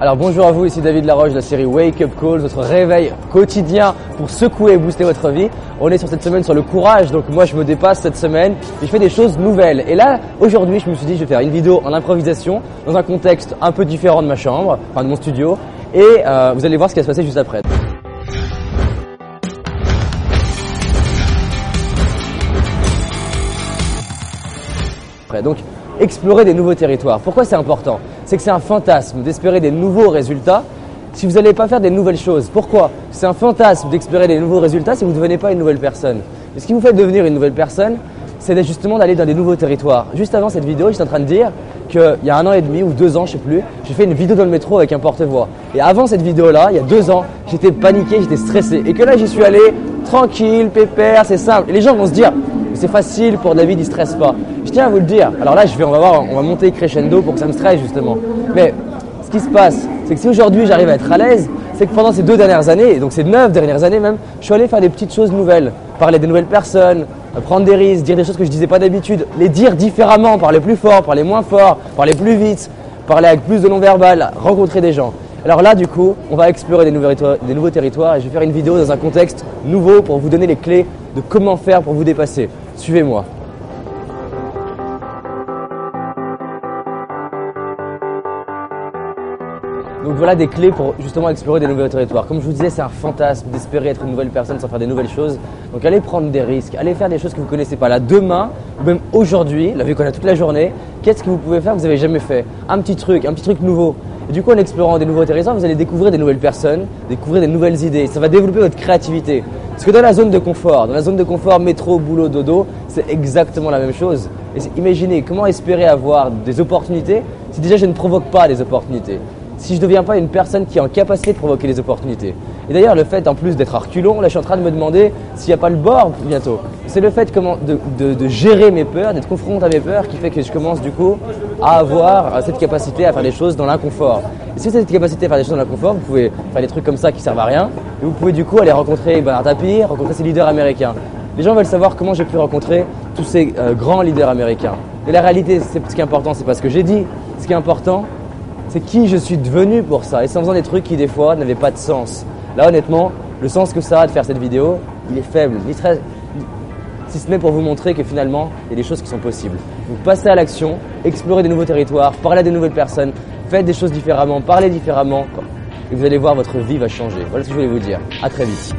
Alors bonjour à vous, ici David Laroche de la série Wake Up Call, votre réveil quotidien pour secouer et booster votre vie. On est sur cette semaine sur le courage, donc moi je me dépasse cette semaine et je fais des choses nouvelles. Et là, aujourd'hui, je me suis dit je vais faire une vidéo en improvisation dans un contexte un peu différent de ma chambre, enfin de mon studio, et euh, vous allez voir ce qui va se passer juste après. Explorer des nouveaux territoires. Pourquoi c'est important? C'est que c'est un fantasme d'espérer des nouveaux résultats si vous n'allez pas faire des nouvelles choses. Pourquoi? C'est un fantasme d'espérer des nouveaux résultats si vous ne devenez pas une nouvelle personne. Et ce qui vous fait devenir une nouvelle personne, c'est justement d'aller dans des nouveaux territoires. Juste avant cette vidéo, j'étais en train de dire qu'il y a un an et demi ou deux ans, je sais plus, j'ai fait une vidéo dans le métro avec un porte-voix. Et avant cette vidéo-là, il y a deux ans, j'étais paniqué, j'étais stressé. Et que là, j'y suis allé tranquille, pépère, c'est simple. Et les gens vont se dire, c'est facile pour David, il stresse pas. Je tiens à vous le dire. Alors là, je vais, on va voir, on va monter crescendo pour que ça me stresse justement. Mais ce qui se passe, c'est que si aujourd'hui j'arrive à être à l'aise, c'est que pendant ces deux dernières années, donc ces neuf dernières années même, je suis allé faire des petites choses nouvelles, parler des nouvelles personnes, prendre des risques, dire des choses que je disais pas d'habitude, les dire différemment, parler plus fort, parler moins fort, parler plus vite, parler avec plus de non-verbal, rencontrer des gens. Alors là, du coup, on va explorer des nouveaux territoires et je vais faire une vidéo dans un contexte nouveau pour vous donner les clés de comment faire pour vous dépasser. Suivez-moi. Donc voilà des clés pour justement explorer des nouveaux territoires. Comme je vous disais, c'est un fantasme d'espérer être une nouvelle personne sans faire des nouvelles choses. Donc allez prendre des risques, allez faire des choses que vous ne connaissez pas. Là, demain, ou même aujourd'hui, là vu qu'on a toute la journée, qu'est-ce que vous pouvez faire que vous n'avez jamais fait? Un petit truc, un petit truc nouveau. Et du coup, en explorant des nouveaux territoires, vous allez découvrir des nouvelles personnes, découvrir des nouvelles idées. Ça va développer votre créativité. Parce que dans la zone de confort, dans la zone de confort métro, boulot, dodo, c'est exactement la même chose. Et imaginez comment espérer avoir des opportunités si déjà je ne provoque pas des opportunités? Si je ne deviens pas une personne qui est en capacité de provoquer des opportunités. Et d'ailleurs, le fait en plus d'être à reculons, là je suis en train de me demander s'il n'y a pas le bord bientôt. C'est le fait de, gérer mes peurs, d'être confronté à mes peurs qui fait que je commence du coup à avoir cette capacité à faire des choses dans l'inconfort. Et si vous avez cette capacité à faire des choses dans l'inconfort, vous pouvez faire des trucs comme ça qui servent à rien. Et vous pouvez du coup aller rencontrer Bernard Tapie, rencontrer ces leaders américains. Les gens veulent savoir comment j'ai pu rencontrer tous ces euh, grands leaders américains. Et la réalité, ce qui est important, c'est pas ce que j'ai dit. Ce qui est important, c'est qui je suis devenu pour ça? Et c'est en faisant des trucs qui, des fois, n'avaient pas de sens. Là, honnêtement, le sens que ça a de faire cette vidéo, il est faible. si ce n'est pour vous montrer que finalement, il y a des choses qui sont possibles. Donc, passez à l'action, explorez des nouveaux territoires, parlez à des nouvelles personnes, faites des choses différemment, parlez différemment, et vous allez voir, votre vie va changer. Voilà ce que je voulais vous dire. À très vite.